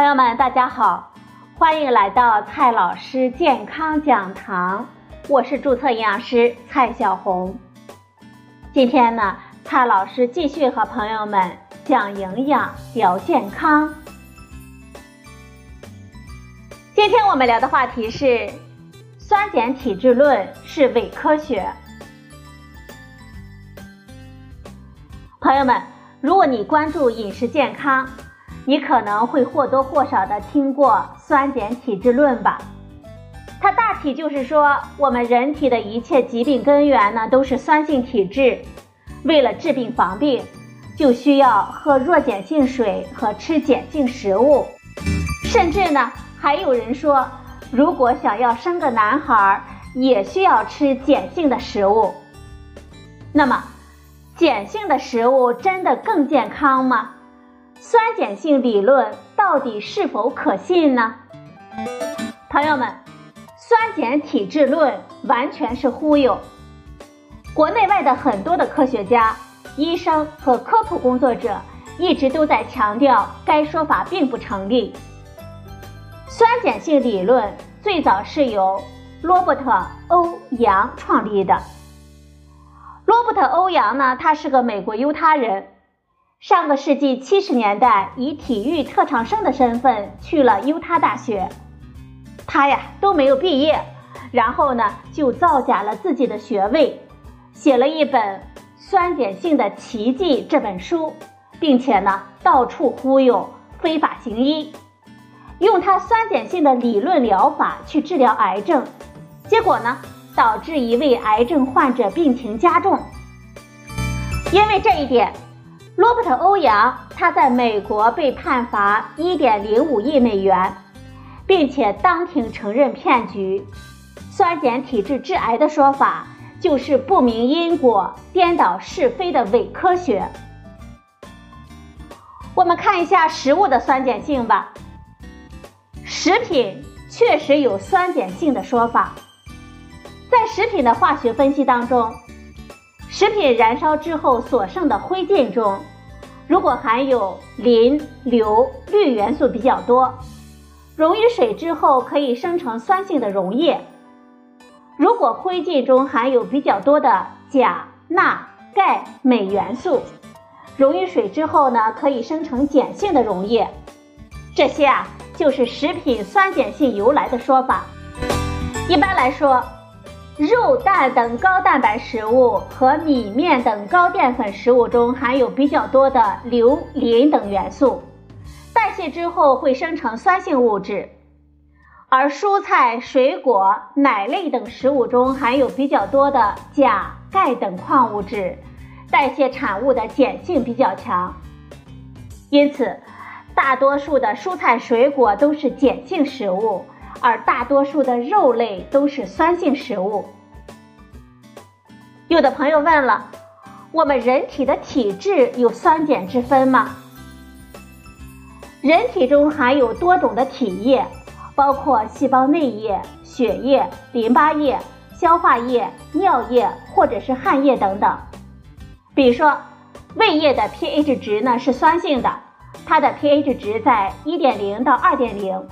朋友们，大家好，欢迎来到蔡老师健康讲堂，我是注册营养师蔡小红。今天呢，蔡老师继续和朋友们讲营养聊健康。今天我们聊的话题是酸碱体质论是伪科学。朋友们，如果你关注饮食健康，你可能会或多或少的听过酸碱体质论吧？它大体就是说，我们人体的一切疾病根源呢都是酸性体质。为了治病防病，就需要喝弱碱性水和吃碱性食物。甚至呢，还有人说，如果想要生个男孩，也需要吃碱性的食物。那么，碱性的食物真的更健康吗？酸碱性理论到底是否可信呢？朋友们，酸碱体质论完全是忽悠。国内外的很多的科学家、医生和科普工作者一直都在强调该说法并不成立。酸碱性理论最早是由罗伯特·欧阳创立的。罗伯特·欧阳呢，他是个美国犹他人。上个世纪七十年代，以体育特长生的身份去了犹他大学，他呀都没有毕业，然后呢就造假了自己的学位，写了一本《酸碱性的奇迹》这本书，并且呢到处忽悠非法行医，用他酸碱性的理论疗法去治疗癌症，结果呢导致一位癌症患者病情加重，因为这一点。罗伯特·欧阳，他在美国被判罚1.05亿美元，并且当庭承认骗局。酸碱体质致癌的说法就是不明因果、颠倒是非的伪科学。我们看一下食物的酸碱性吧。食品确实有酸碱性的说法，在食品的化学分析当中。食品燃烧之后所剩的灰烬中，如果含有磷、硫、氯元素比较多，溶于水之后可以生成酸性的溶液；如果灰烬中含有比较多的钾、钠、钙、镁元素，溶于水之后呢，可以生成碱性的溶液。这些啊，就是食品酸碱性由来的说法。一般来说。肉蛋等高蛋白食物和米面等高淀粉食物中含有比较多的硫、磷等元素，代谢之后会生成酸性物质；而蔬菜、水果、奶类等食物中含有比较多的钾、钙等矿物质，代谢产物的碱性比较强。因此，大多数的蔬菜、水果都是碱性食物。而大多数的肉类都是酸性食物。有的朋友问了，我们人体的体质有酸碱之分吗？人体中含有多种的体液，包括细胞内液、血液、淋巴液、消化液、尿液或者是汗液等等。比如说，胃液的 pH 值呢是酸性的，它的 pH 值在1.0到2.0。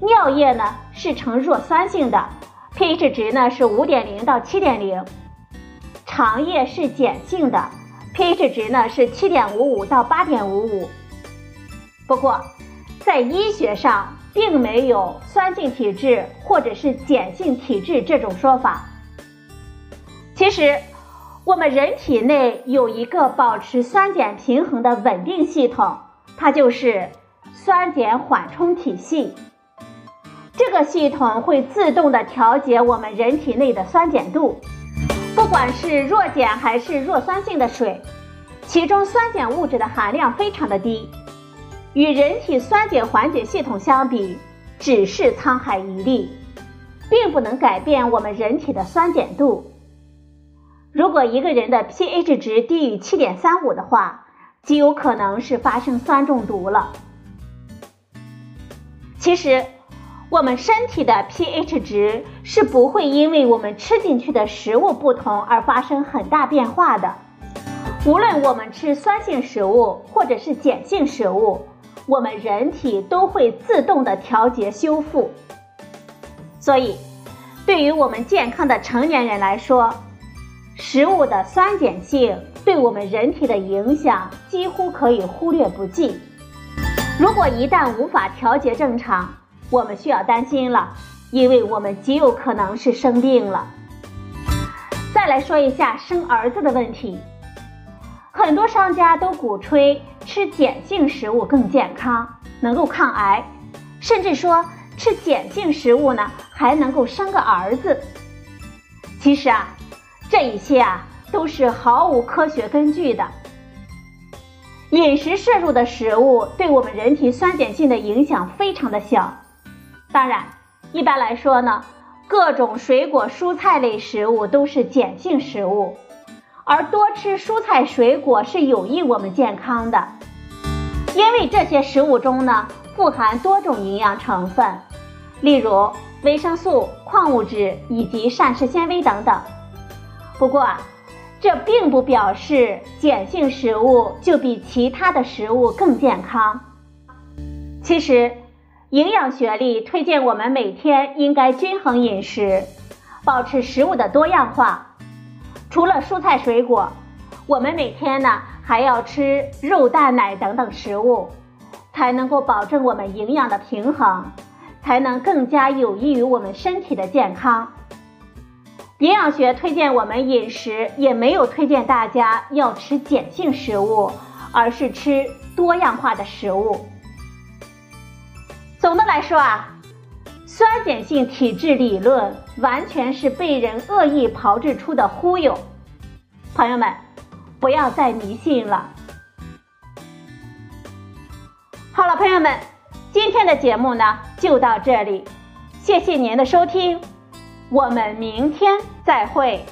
尿液呢是呈弱酸性的，pH 值呢是五点零到七点零。肠液是碱性的，pH 值呢是七点五五到八点五五。不过，在医学上并没有酸性体质或者是碱性体质这种说法。其实，我们人体内有一个保持酸碱平衡的稳定系统，它就是酸碱缓冲体系。这个系统会自动的调节我们人体内的酸碱度，不管是弱碱还是弱酸性的水，其中酸碱物质的含量非常的低，与人体酸碱缓解系统相比，只是沧海一粟，并不能改变我们人体的酸碱度。如果一个人的 pH 值低于七点三五的话，极有可能是发生酸中毒了。其实。我们身体的 pH 值是不会因为我们吃进去的食物不同而发生很大变化的。无论我们吃酸性食物或者是碱性食物，我们人体都会自动的调节修复。所以，对于我们健康的成年人来说，食物的酸碱性对我们人体的影响几乎可以忽略不计。如果一旦无法调节正常，我们需要担心了，因为我们极有可能是生病了。再来说一下生儿子的问题，很多商家都鼓吹吃碱性食物更健康，能够抗癌，甚至说吃碱性食物呢还能够生个儿子。其实啊。这一些啊都是毫无科学根据的。饮食摄入的食物对我们人体酸碱性的影响非常的小。当然，一般来说呢，各种水果、蔬菜类食物都是碱性食物，而多吃蔬菜水果是有益我们健康的，因为这些食物中呢富含多种营养成分，例如维生素、矿物质以及膳食纤维等等。不过，这并不表示碱性食物就比其他的食物更健康。其实，营养学里推荐我们每天应该均衡饮食，保持食物的多样化。除了蔬菜水果，我们每天呢还要吃肉、蛋、奶等等食物，才能够保证我们营养的平衡，才能更加有益于我们身体的健康。营养学推荐我们饮食，也没有推荐大家要吃碱性食物，而是吃多样化的食物。总的来说啊，酸碱性体质理论完全是被人恶意炮制出的忽悠，朋友们，不要再迷信了。好了，朋友们，今天的节目呢就到这里，谢谢您的收听。我们明天再会。